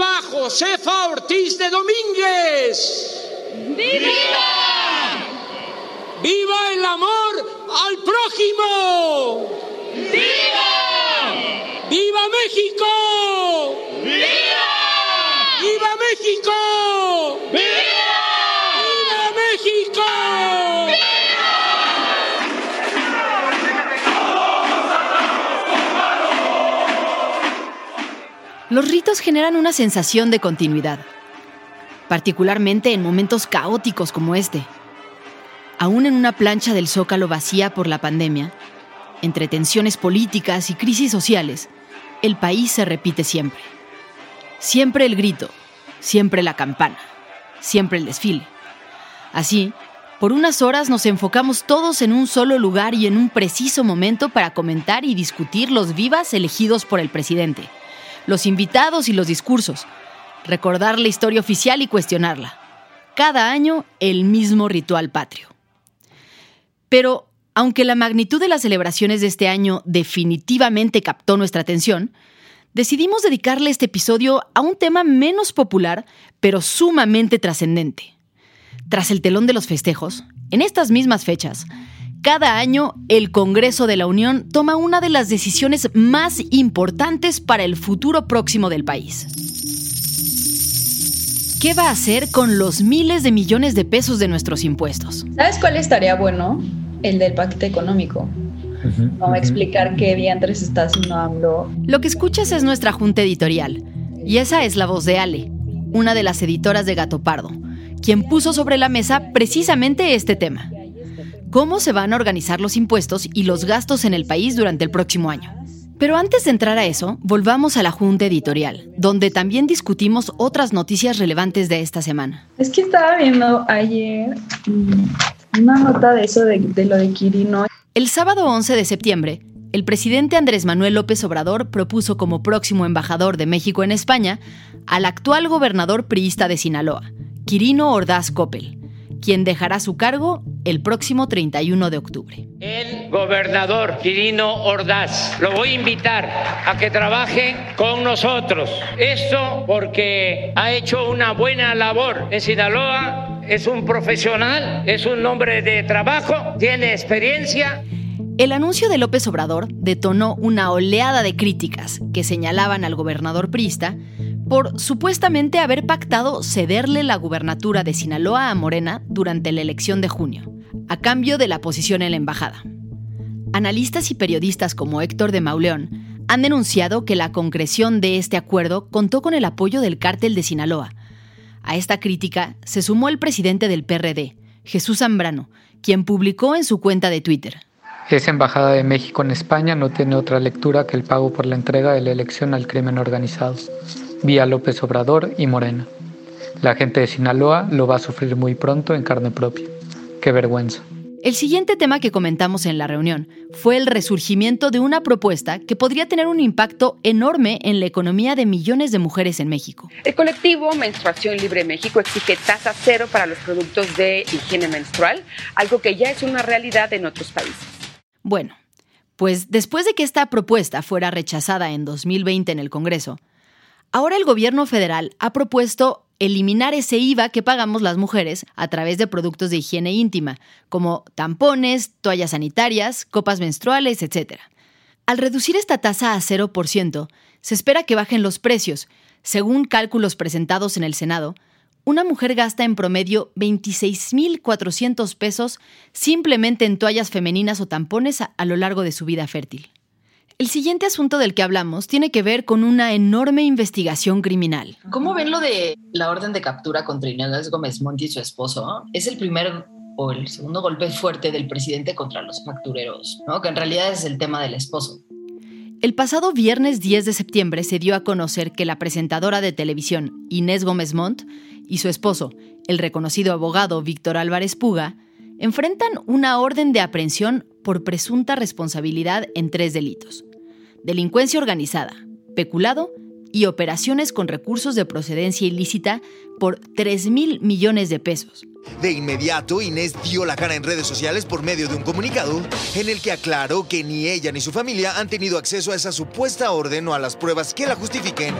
¡Viva Josefa Ortiz de Domínguez! ¡Viva! ¡Viva el amor al prójimo! ¡Viva! ¡Viva México! ¡Viva! ¡Viva México! ¡Viva! ¡Viva Los ritos generan una sensación de continuidad, particularmente en momentos caóticos como este. Aún en una plancha del zócalo vacía por la pandemia, entre tensiones políticas y crisis sociales, el país se repite siempre. Siempre el grito, siempre la campana, siempre el desfile. Así, por unas horas nos enfocamos todos en un solo lugar y en un preciso momento para comentar y discutir los vivas elegidos por el presidente los invitados y los discursos, recordar la historia oficial y cuestionarla. Cada año el mismo ritual patrio. Pero, aunque la magnitud de las celebraciones de este año definitivamente captó nuestra atención, decidimos dedicarle este episodio a un tema menos popular, pero sumamente trascendente. Tras el telón de los festejos, en estas mismas fechas, cada año, el Congreso de la Unión toma una de las decisiones más importantes para el futuro próximo del país. ¿Qué va a hacer con los miles de millones de pesos de nuestros impuestos? ¿Sabes cuál estaría bueno? El del paquete económico. Vamos a explicar qué diantres está haciendo AMLO. Lo que escuchas es nuestra junta editorial. Y esa es la voz de Ale, una de las editoras de Gato Pardo, quien puso sobre la mesa precisamente este tema cómo se van a organizar los impuestos y los gastos en el país durante el próximo año. Pero antes de entrar a eso, volvamos a la junta editorial, donde también discutimos otras noticias relevantes de esta semana. Es que estaba viendo ayer mm, una nota de eso de, de lo de Quirino. El sábado 11 de septiembre, el presidente Andrés Manuel López Obrador propuso como próximo embajador de México en España al actual gobernador priista de Sinaloa, Quirino Ordaz Coppel quien dejará su cargo el próximo 31 de octubre. El gobernador Quirino Ordaz, lo voy a invitar a que trabaje con nosotros. Esto porque ha hecho una buena labor en Sinaloa, es un profesional, es un hombre de trabajo, tiene experiencia. El anuncio de López Obrador detonó una oleada de críticas que señalaban al gobernador priista por supuestamente haber pactado cederle la gubernatura de Sinaloa a Morena durante la elección de junio, a cambio de la posición en la embajada. Analistas y periodistas como Héctor de Mauleón han denunciado que la concreción de este acuerdo contó con el apoyo del cártel de Sinaloa. A esta crítica se sumó el presidente del PRD, Jesús Zambrano, quien publicó en su cuenta de Twitter. Esa embajada de México en España no tiene otra lectura que el pago por la entrega de la elección al crimen organizado, vía López Obrador y Morena. La gente de Sinaloa lo va a sufrir muy pronto en carne propia. Qué vergüenza. El siguiente tema que comentamos en la reunión fue el resurgimiento de una propuesta que podría tener un impacto enorme en la economía de millones de mujeres en México. El colectivo Menstruación Libre México exige tasa cero para los productos de higiene menstrual, algo que ya es una realidad en otros países. Bueno, pues después de que esta propuesta fuera rechazada en 2020 en el Congreso, ahora el gobierno federal ha propuesto eliminar ese IVA que pagamos las mujeres a través de productos de higiene íntima, como tampones, toallas sanitarias, copas menstruales, etc. Al reducir esta tasa a 0%, se espera que bajen los precios. Según cálculos presentados en el Senado, una mujer gasta en promedio 26.400 pesos simplemente en toallas femeninas o tampones a, a lo largo de su vida fértil. El siguiente asunto del que hablamos tiene que ver con una enorme investigación criminal. ¿Cómo ven lo de la orden de captura contra Inés Gómez Monti y su esposo? Es el primer o el segundo golpe fuerte del presidente contra los factureros, ¿no? que en realidad es el tema del esposo. El pasado viernes 10 de septiembre se dio a conocer que la presentadora de televisión Inés Gómez Montt y su esposo, el reconocido abogado Víctor Álvarez Puga, enfrentan una orden de aprehensión por presunta responsabilidad en tres delitos delincuencia organizada, peculado y operaciones con recursos de procedencia ilícita por 3 mil millones de pesos. De inmediato, Inés dio la cara en redes sociales por medio de un comunicado en el que aclaró que ni ella ni su familia han tenido acceso a esa supuesta orden o a las pruebas que la justifiquen.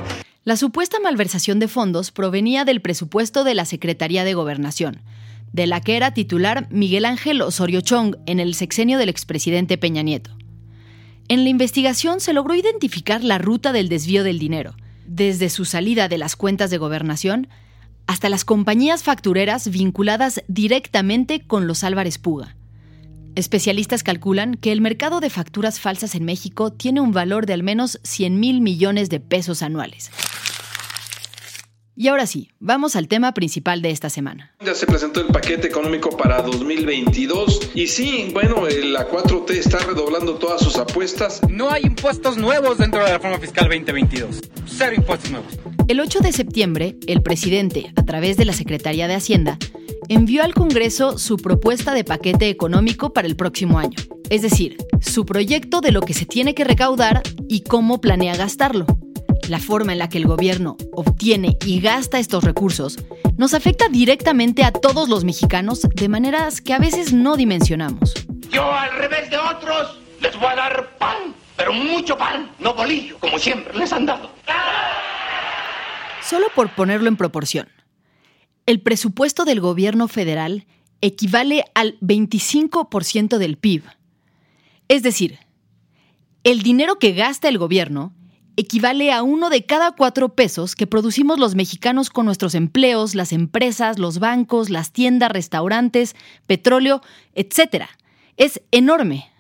La supuesta malversación de fondos provenía del presupuesto de la Secretaría de Gobernación, de la que era titular Miguel Ángel Osorio Chong en el sexenio del expresidente Peña Nieto. En la investigación se logró identificar la ruta del desvío del dinero, desde su salida de las cuentas de gobernación hasta las compañías factureras vinculadas directamente con los Álvarez Puga. Especialistas calculan que el mercado de facturas falsas en México tiene un valor de al menos 100 mil millones de pesos anuales. Y ahora sí, vamos al tema principal de esta semana. Ya se presentó el paquete económico para 2022 y sí, bueno, la 4T está redoblando todas sus apuestas. No hay impuestos nuevos dentro de la reforma fiscal 2022. Cero impuestos nuevos. El 8 de septiembre, el presidente, a través de la Secretaría de Hacienda, envió al Congreso su propuesta de paquete económico para el próximo año. Es decir, su proyecto de lo que se tiene que recaudar y cómo planea gastarlo la forma en la que el gobierno obtiene y gasta estos recursos nos afecta directamente a todos los mexicanos de maneras que a veces no dimensionamos. Yo, al revés de otros, les voy a dar pan, pero mucho pan, no bolillo, como siempre les han dado. Solo por ponerlo en proporción, el presupuesto del gobierno federal equivale al 25% del PIB. Es decir, el dinero que gasta el gobierno equivale a uno de cada cuatro pesos que producimos los mexicanos con nuestros empleos, las empresas, los bancos, las tiendas, restaurantes, petróleo, etc. Es enorme.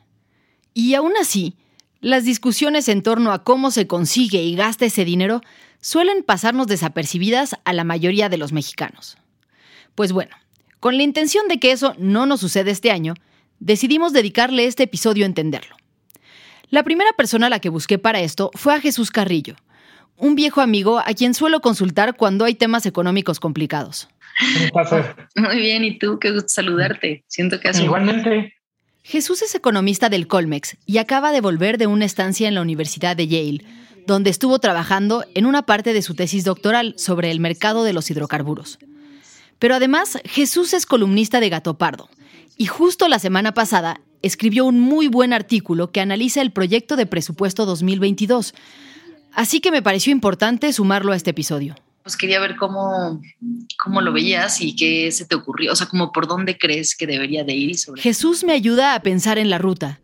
Y aún así, las discusiones en torno a cómo se consigue y gasta ese dinero suelen pasarnos desapercibidas a la mayoría de los mexicanos. Pues bueno, con la intención de que eso no nos suceda este año, decidimos dedicarle este episodio a entenderlo. La primera persona a la que busqué para esto fue a Jesús Carrillo, un viejo amigo a quien suelo consultar cuando hay temas económicos complicados. Muy bien, ¿y tú? Qué gusto saludarte. Siento que has Igualmente. Jesús es economista del Colmex y acaba de volver de una estancia en la Universidad de Yale, donde estuvo trabajando en una parte de su tesis doctoral sobre el mercado de los hidrocarburos. Pero además, Jesús es columnista de Gato Pardo, y justo la semana pasada escribió un muy buen artículo que analiza el proyecto de presupuesto 2022. Así que me pareció importante sumarlo a este episodio. Pues quería ver cómo, cómo lo veías y qué se te ocurrió, o sea, como por dónde crees que debería de ir. sobre... Jesús me ayuda a pensar en la ruta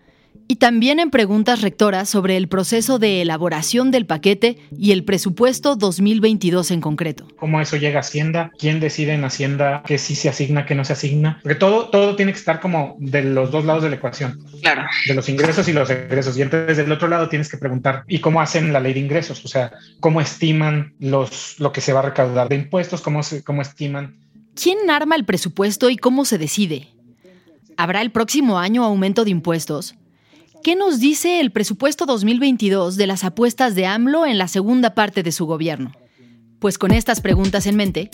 y también en preguntas rectoras sobre el proceso de elaboración del paquete y el presupuesto 2022 en concreto. ¿Cómo eso llega a Hacienda? ¿Quién decide en Hacienda qué sí se asigna, qué no se asigna? Porque todo, todo tiene que estar como de los dos lados de la ecuación. Claro. De los ingresos y los egresos. Y entonces del otro lado tienes que preguntar, ¿y cómo hacen la ley de ingresos? O sea, ¿cómo estiman los, lo que se va a recaudar de impuestos? ¿Cómo, se, cómo estiman? ¿Quién arma el presupuesto y cómo se decide? ¿Habrá el próximo año aumento de impuestos? ¿Qué nos dice el presupuesto 2022 de las apuestas de AMLO en la segunda parte de su gobierno? Pues con estas preguntas en mente,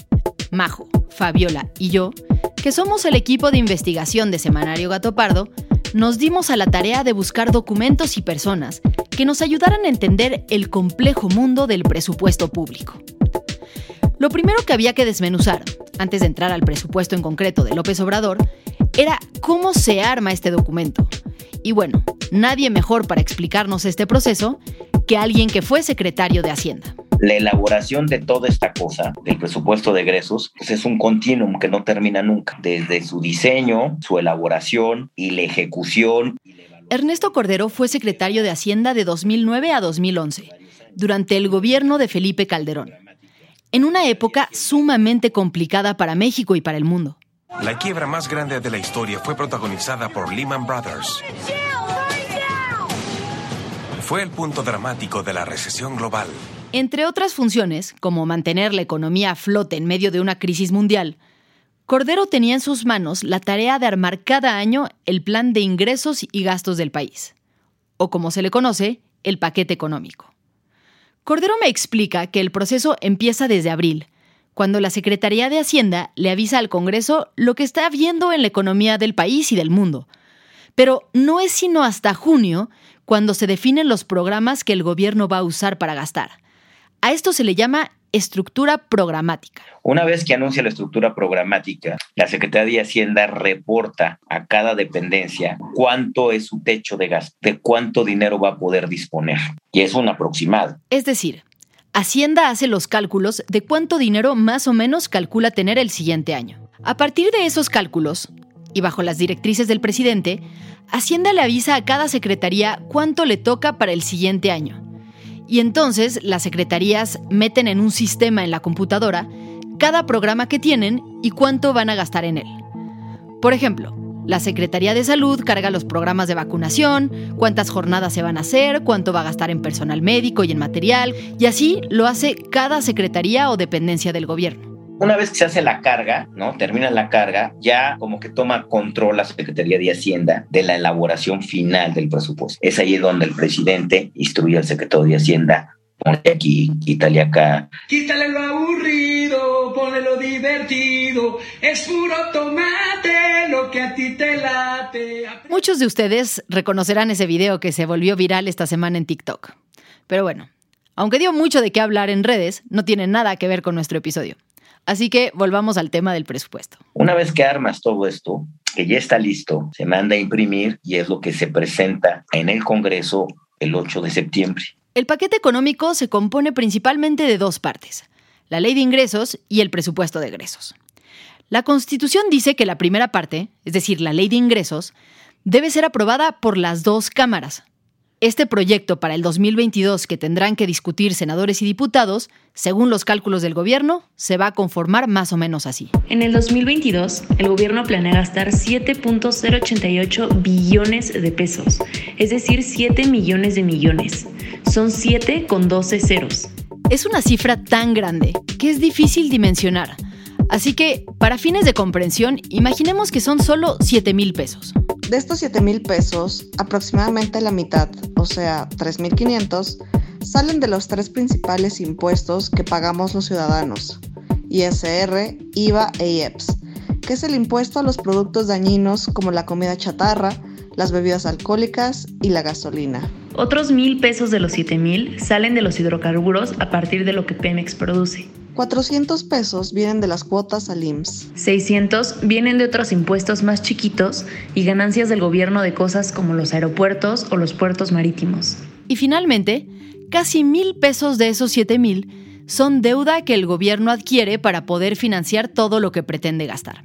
Majo, Fabiola y yo, que somos el equipo de investigación de Semanario Gato Pardo, nos dimos a la tarea de buscar documentos y personas que nos ayudaran a entender el complejo mundo del presupuesto público. Lo primero que había que desmenuzar, antes de entrar al presupuesto en concreto de López Obrador, era cómo se arma este documento. Y bueno, nadie mejor para explicarnos este proceso que alguien que fue secretario de Hacienda. La elaboración de toda esta cosa, del presupuesto de egresos, pues es un continuum que no termina nunca, desde su diseño, su elaboración y la ejecución. Ernesto Cordero fue secretario de Hacienda de 2009 a 2011, durante el gobierno de Felipe Calderón, en una época sumamente complicada para México y para el mundo. La quiebra más grande de la historia fue protagonizada por Lehman Brothers. Fue el punto dramático de la recesión global. Entre otras funciones, como mantener la economía a flote en medio de una crisis mundial, Cordero tenía en sus manos la tarea de armar cada año el plan de ingresos y gastos del país, o como se le conoce, el paquete económico. Cordero me explica que el proceso empieza desde abril, cuando la Secretaría de Hacienda le avisa al Congreso lo que está viendo en la economía del país y del mundo. Pero no es sino hasta junio cuando se definen los programas que el gobierno va a usar para gastar. A esto se le llama estructura programática. Una vez que anuncia la estructura programática, la Secretaría de Hacienda reporta a cada dependencia cuánto es su techo de gasto, de cuánto dinero va a poder disponer. Y es un aproximado. Es decir, Hacienda hace los cálculos de cuánto dinero más o menos calcula tener el siguiente año. A partir de esos cálculos, y bajo las directrices del presidente, Hacienda le avisa a cada secretaría cuánto le toca para el siguiente año. Y entonces las secretarías meten en un sistema en la computadora cada programa que tienen y cuánto van a gastar en él. Por ejemplo, la Secretaría de Salud carga los programas de vacunación, cuántas jornadas se van a hacer, cuánto va a gastar en personal médico y en material, y así lo hace cada secretaría o dependencia del gobierno. Una vez que se hace la carga, ¿no? Termina la carga, ya como que toma control la Secretaría de Hacienda de la elaboración final del presupuesto. Es ahí donde el presidente instruye al secretario de Hacienda ponle aquí, quítale acá. Quítale lo aburrido, ponle lo divertido, es puro tomate lo que a ti te late. Muchos de ustedes reconocerán ese video que se volvió viral esta semana en TikTok. Pero bueno, aunque dio mucho de qué hablar en redes, no tiene nada que ver con nuestro episodio. Así que volvamos al tema del presupuesto. Una vez que armas todo esto, que ya está listo, se manda a imprimir y es lo que se presenta en el Congreso el 8 de septiembre. El paquete económico se compone principalmente de dos partes, la ley de ingresos y el presupuesto de egresos. La Constitución dice que la primera parte, es decir, la ley de ingresos, debe ser aprobada por las dos cámaras, este proyecto para el 2022 que tendrán que discutir senadores y diputados, según los cálculos del gobierno, se va a conformar más o menos así. En el 2022, el gobierno planea gastar 7.088 billones de pesos, es decir, 7 millones de millones. Son 7 con 12 ceros. Es una cifra tan grande que es difícil dimensionar. Así que, para fines de comprensión, imaginemos que son solo 7 mil pesos. De estos 7 mil pesos, aproximadamente la mitad, o sea, 3.500, salen de los tres principales impuestos que pagamos los ciudadanos, ISR, IVA e IEPS, que es el impuesto a los productos dañinos como la comida chatarra, las bebidas alcohólicas y la gasolina. Otros mil pesos de los 7 mil salen de los hidrocarburos a partir de lo que Pemex produce. 400 pesos vienen de las cuotas al IMSS. 600 vienen de otros impuestos más chiquitos y ganancias del gobierno de cosas como los aeropuertos o los puertos marítimos. Y finalmente, casi mil pesos de esos 7 mil son deuda que el gobierno adquiere para poder financiar todo lo que pretende gastar.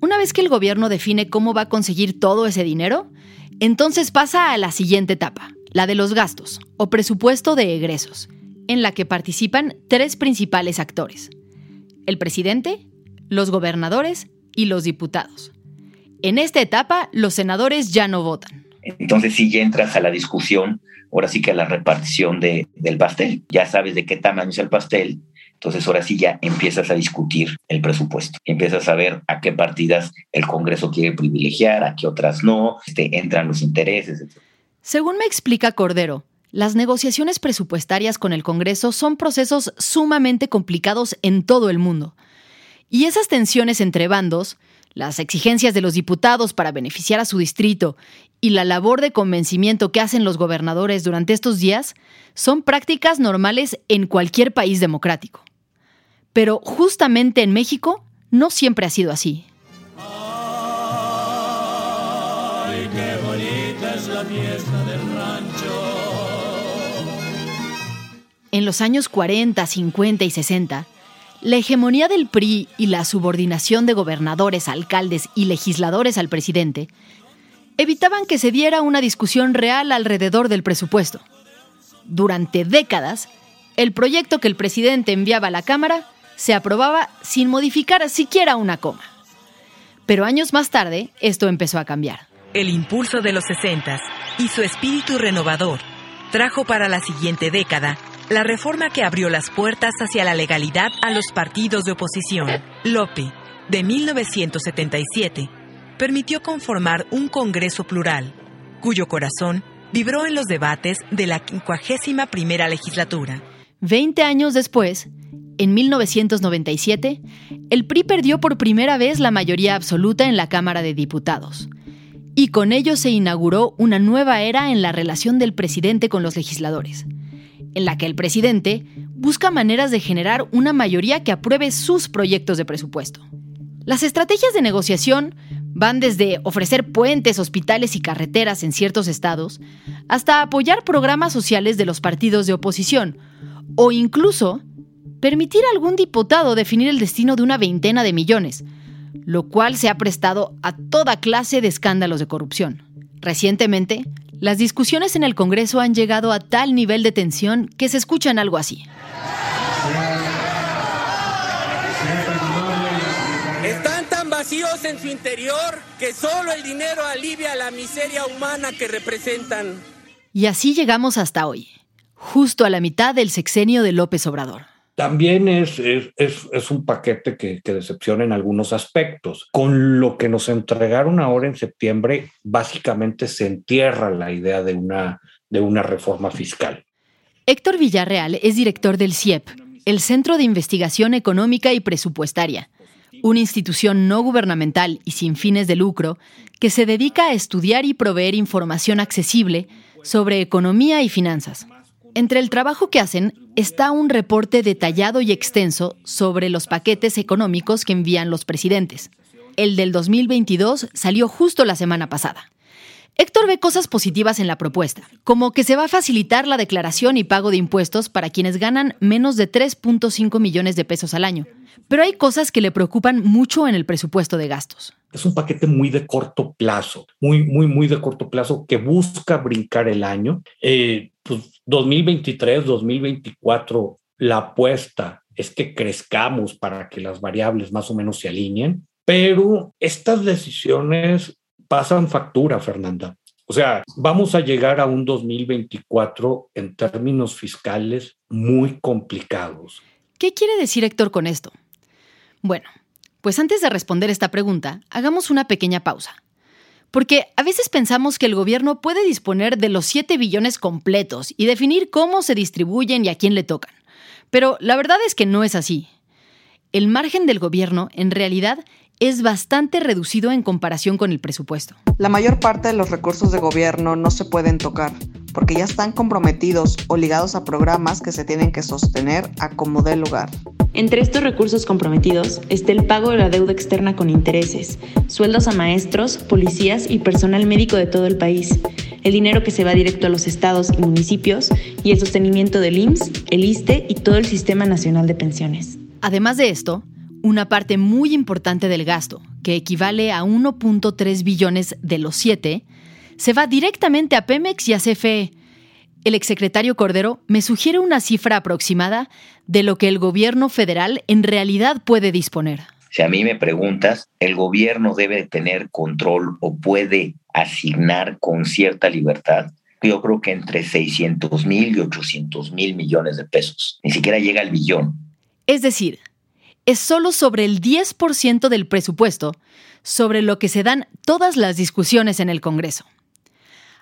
Una vez que el gobierno define cómo va a conseguir todo ese dinero, entonces pasa a la siguiente etapa, la de los gastos o presupuesto de egresos en la que participan tres principales actores, el presidente, los gobernadores y los diputados. En esta etapa, los senadores ya no votan. Entonces, si ya entras a la discusión, ahora sí que a la repartición de, del pastel, ya sabes de qué tamaño es el pastel, entonces ahora sí ya empiezas a discutir el presupuesto, empiezas a ver a qué partidas el Congreso quiere privilegiar, a qué otras no, este, entran los intereses, etc. Según me explica Cordero, las negociaciones presupuestarias con el Congreso son procesos sumamente complicados en todo el mundo. Y esas tensiones entre bandos, las exigencias de los diputados para beneficiar a su distrito y la labor de convencimiento que hacen los gobernadores durante estos días son prácticas normales en cualquier país democrático. Pero justamente en México no siempre ha sido así. Ay, qué bonita es la fiesta del rancho. En los años 40, 50 y 60, la hegemonía del PRI y la subordinación de gobernadores, alcaldes y legisladores al presidente evitaban que se diera una discusión real alrededor del presupuesto. Durante décadas, el proyecto que el presidente enviaba a la Cámara se aprobaba sin modificar siquiera una coma. Pero años más tarde, esto empezó a cambiar. El impulso de los 60 y su espíritu renovador trajo para la siguiente década la reforma que abrió las puertas hacia la legalidad a los partidos de oposición. Lope, de 1977, permitió conformar un Congreso plural, cuyo corazón vibró en los debates de la 51 primera legislatura. Veinte años después, en 1997, el PRI perdió por primera vez la mayoría absoluta en la Cámara de Diputados. Y con ello se inauguró una nueva era en la relación del presidente con los legisladores en la que el presidente busca maneras de generar una mayoría que apruebe sus proyectos de presupuesto. Las estrategias de negociación van desde ofrecer puentes, hospitales y carreteras en ciertos estados, hasta apoyar programas sociales de los partidos de oposición, o incluso permitir a algún diputado definir el destino de una veintena de millones, lo cual se ha prestado a toda clase de escándalos de corrupción. Recientemente, las discusiones en el Congreso han llegado a tal nivel de tensión que se escuchan algo así. Están tan vacíos en su interior que solo el dinero alivia la miseria humana que representan. Y así llegamos hasta hoy, justo a la mitad del sexenio de López Obrador. También es, es, es, un paquete que, que, decepciona en algunos aspectos. Con lo que nos entregaron ahora en septiembre, básicamente se entierra la idea de una, de una reforma fiscal. Héctor Villarreal es director del CIEP, el Centro de Investigación Económica y Presupuestaria, una institución no gubernamental y sin fines de lucro que se dedica a estudiar y proveer información accesible sobre economía y finanzas. Entre el trabajo que hacen está un reporte detallado y extenso sobre los paquetes económicos que envían los presidentes. El del 2022 salió justo la semana pasada. Héctor ve cosas positivas en la propuesta, como que se va a facilitar la declaración y pago de impuestos para quienes ganan menos de 3.5 millones de pesos al año. Pero hay cosas que le preocupan mucho en el presupuesto de gastos. Es un paquete muy de corto plazo, muy, muy, muy de corto plazo que busca brincar el año. Eh, pues 2023, 2024, la apuesta es que crezcamos para que las variables más o menos se alineen, pero estas decisiones pasan factura, Fernanda. O sea, vamos a llegar a un 2024 en términos fiscales muy complicados. ¿Qué quiere decir Héctor con esto? Bueno, pues antes de responder esta pregunta, hagamos una pequeña pausa. Porque a veces pensamos que el gobierno puede disponer de los 7 billones completos y definir cómo se distribuyen y a quién le tocan. Pero la verdad es que no es así. El margen del gobierno, en realidad, es bastante reducido en comparación con el presupuesto. La mayor parte de los recursos de gobierno no se pueden tocar porque ya están comprometidos o ligados a programas que se tienen que sostener a como dé lugar. Entre estos recursos comprometidos está el pago de la deuda externa con intereses, sueldos a maestros, policías y personal médico de todo el país, el dinero que se va directo a los estados y municipios y el sostenimiento del IMSS, el ISTE y todo el Sistema Nacional de Pensiones. Además de esto, una parte muy importante del gasto, que equivale a 1.3 billones de los 7, se va directamente a Pemex y a CFE. El exsecretario Cordero me sugiere una cifra aproximada de lo que el gobierno federal en realidad puede disponer. Si a mí me preguntas, el gobierno debe tener control o puede asignar con cierta libertad yo creo que entre 600 mil y 800 mil millones de pesos. Ni siquiera llega al billón. Es decir, es solo sobre el 10% del presupuesto sobre lo que se dan todas las discusiones en el Congreso.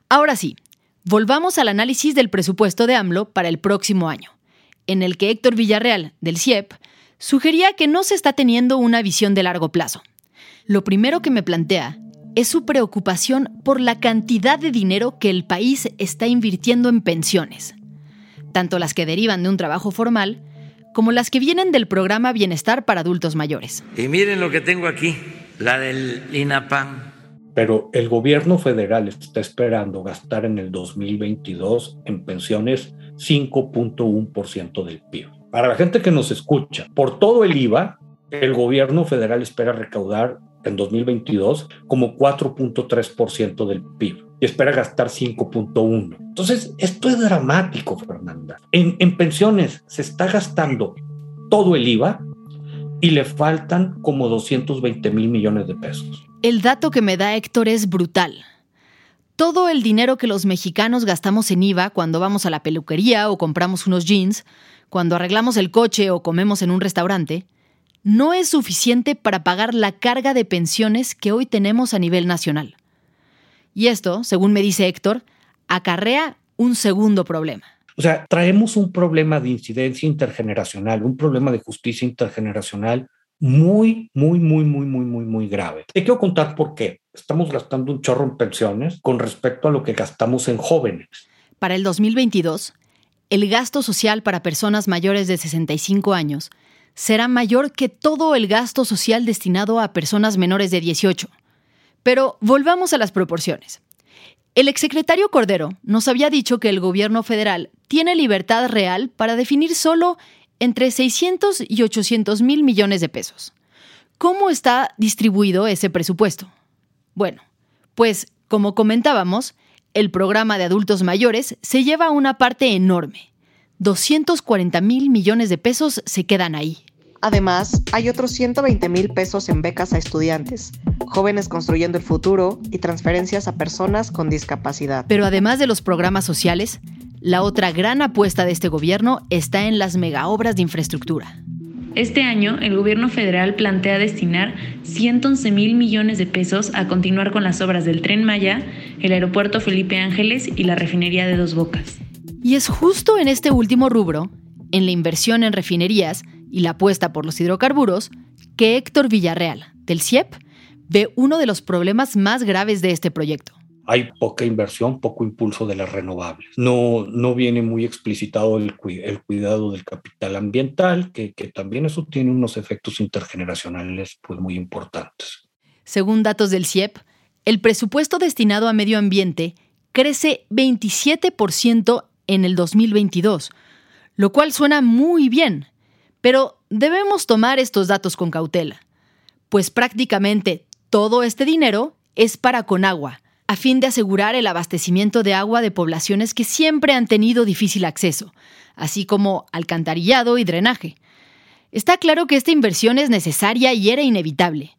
Ahora sí, volvamos al análisis del presupuesto de AMLO para el próximo año, en el que Héctor Villarreal, del CIEP, sugería que no se está teniendo una visión de largo plazo. Lo primero que me plantea es su preocupación por la cantidad de dinero que el país está invirtiendo en pensiones, tanto las que derivan de un trabajo formal como las que vienen del programa Bienestar para Adultos Mayores. Y miren lo que tengo aquí, la del INAPAM. Pero el gobierno federal está esperando gastar en el 2022 en pensiones 5.1% del PIB. Para la gente que nos escucha, por todo el IVA, el gobierno federal espera recaudar en 2022 como 4.3% del PIB y espera gastar 5.1. Entonces, esto es dramático, Fernanda. En, en pensiones se está gastando todo el IVA y le faltan como 220 mil millones de pesos. El dato que me da Héctor es brutal. Todo el dinero que los mexicanos gastamos en IVA cuando vamos a la peluquería o compramos unos jeans, cuando arreglamos el coche o comemos en un restaurante, no es suficiente para pagar la carga de pensiones que hoy tenemos a nivel nacional. Y esto, según me dice Héctor, acarrea un segundo problema. O sea, traemos un problema de incidencia intergeneracional, un problema de justicia intergeneracional muy, muy, muy, muy, muy, muy, muy grave. Te quiero contar por qué. Estamos gastando un chorro en pensiones con respecto a lo que gastamos en jóvenes. Para el 2022, el gasto social para personas mayores de 65 años será mayor que todo el gasto social destinado a personas menores de 18. Pero volvamos a las proporciones. El exsecretario Cordero nos había dicho que el gobierno federal tiene libertad real para definir solo entre 600 y 800 mil millones de pesos. ¿Cómo está distribuido ese presupuesto? Bueno, pues como comentábamos, el programa de adultos mayores se lleva una parte enorme. 240 mil millones de pesos se quedan ahí. Además, hay otros 120 mil pesos en becas a estudiantes, jóvenes construyendo el futuro y transferencias a personas con discapacidad. Pero además de los programas sociales, la otra gran apuesta de este gobierno está en las megaobras de infraestructura. Este año, el gobierno federal plantea destinar 111 mil millones de pesos a continuar con las obras del tren Maya, el aeropuerto Felipe Ángeles y la refinería de Dos Bocas. Y es justo en este último rubro, en la inversión en refinerías, y la apuesta por los hidrocarburos que Héctor Villarreal, del CIEP, ve uno de los problemas más graves de este proyecto. Hay poca inversión, poco impulso de las renovables. No, no viene muy explicitado el, el cuidado del capital ambiental, que, que también eso tiene unos efectos intergeneracionales pues, muy importantes. Según datos del CIEP, el presupuesto destinado a medio ambiente crece 27% en el 2022, lo cual suena muy bien, pero debemos tomar estos datos con cautela, pues prácticamente todo este dinero es para Conagua, a fin de asegurar el abastecimiento de agua de poblaciones que siempre han tenido difícil acceso, así como alcantarillado y drenaje. Está claro que esta inversión es necesaria y era inevitable,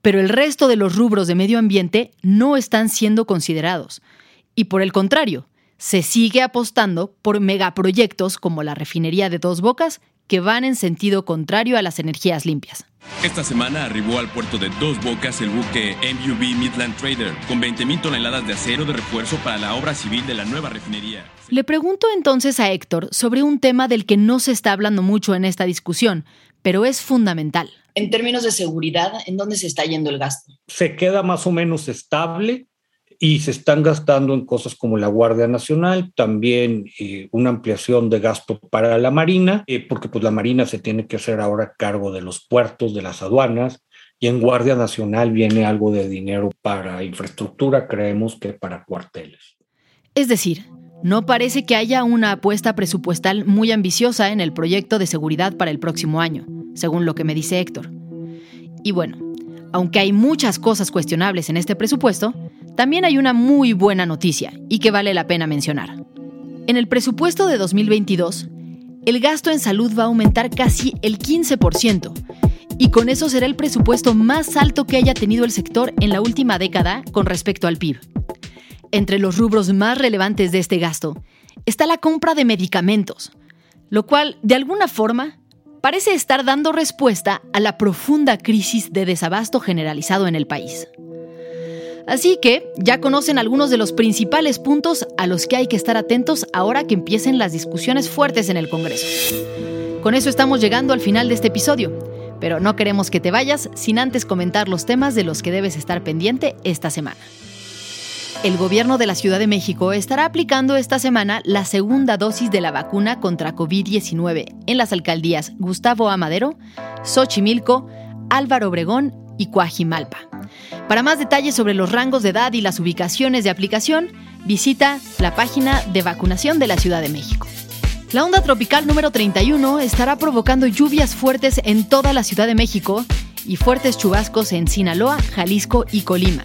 pero el resto de los rubros de medio ambiente no están siendo considerados, y por el contrario, se sigue apostando por megaproyectos como la refinería de Dos Bocas que van en sentido contrario a las energías limpias. Esta semana arribó al puerto de Dos Bocas el buque MUV Midland Trader con 20.000 toneladas de acero de refuerzo para la obra civil de la nueva refinería. Le pregunto entonces a Héctor sobre un tema del que no se está hablando mucho en esta discusión, pero es fundamental. En términos de seguridad, ¿en dónde se está yendo el gasto? Se queda más o menos estable y se están gastando en cosas como la Guardia Nacional, también eh, una ampliación de gasto para la Marina, eh, porque pues la Marina se tiene que hacer ahora cargo de los puertos, de las aduanas, y en Guardia Nacional viene algo de dinero para infraestructura, creemos que para cuarteles. Es decir, no parece que haya una apuesta presupuestal muy ambiciosa en el proyecto de seguridad para el próximo año, según lo que me dice Héctor. Y bueno, aunque hay muchas cosas cuestionables en este presupuesto, también hay una muy buena noticia y que vale la pena mencionar. En el presupuesto de 2022, el gasto en salud va a aumentar casi el 15%, y con eso será el presupuesto más alto que haya tenido el sector en la última década con respecto al PIB. Entre los rubros más relevantes de este gasto está la compra de medicamentos, lo cual, de alguna forma, parece estar dando respuesta a la profunda crisis de desabasto generalizado en el país. Así que ya conocen algunos de los principales puntos a los que hay que estar atentos ahora que empiecen las discusiones fuertes en el Congreso. Con eso estamos llegando al final de este episodio, pero no queremos que te vayas sin antes comentar los temas de los que debes estar pendiente esta semana. El gobierno de la Ciudad de México estará aplicando esta semana la segunda dosis de la vacuna contra COVID-19 en las alcaldías Gustavo Amadero, Xochimilco, Álvaro Obregón y Coajimalpa. Para más detalles sobre los rangos de edad y las ubicaciones de aplicación, visita la página de vacunación de la Ciudad de México. La onda tropical número 31 estará provocando lluvias fuertes en toda la Ciudad de México y fuertes chubascos en Sinaloa, Jalisco y Colima.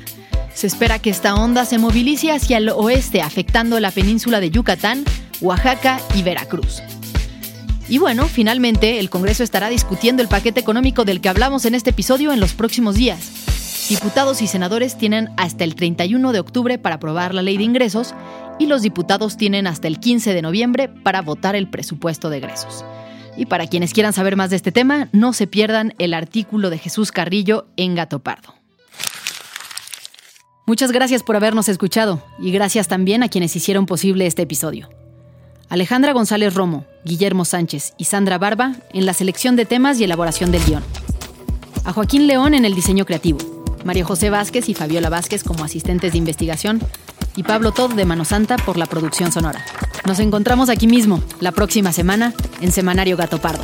Se espera que esta onda se movilice hacia el oeste, afectando la península de Yucatán, Oaxaca y Veracruz. Y bueno, finalmente el Congreso estará discutiendo el paquete económico del que hablamos en este episodio en los próximos días. Diputados y senadores tienen hasta el 31 de octubre para aprobar la ley de ingresos y los diputados tienen hasta el 15 de noviembre para votar el presupuesto de egresos. Y para quienes quieran saber más de este tema, no se pierdan el artículo de Jesús Carrillo en Gato Pardo. Muchas gracias por habernos escuchado y gracias también a quienes hicieron posible este episodio. Alejandra González Romo, Guillermo Sánchez y Sandra Barba en la selección de temas y elaboración del guion. A Joaquín León en el diseño creativo María José Vázquez y Fabiola Vázquez como asistentes de investigación y Pablo Todd de Mano Santa por la producción sonora. Nos encontramos aquí mismo, la próxima semana, en Semanario Gato Pardo.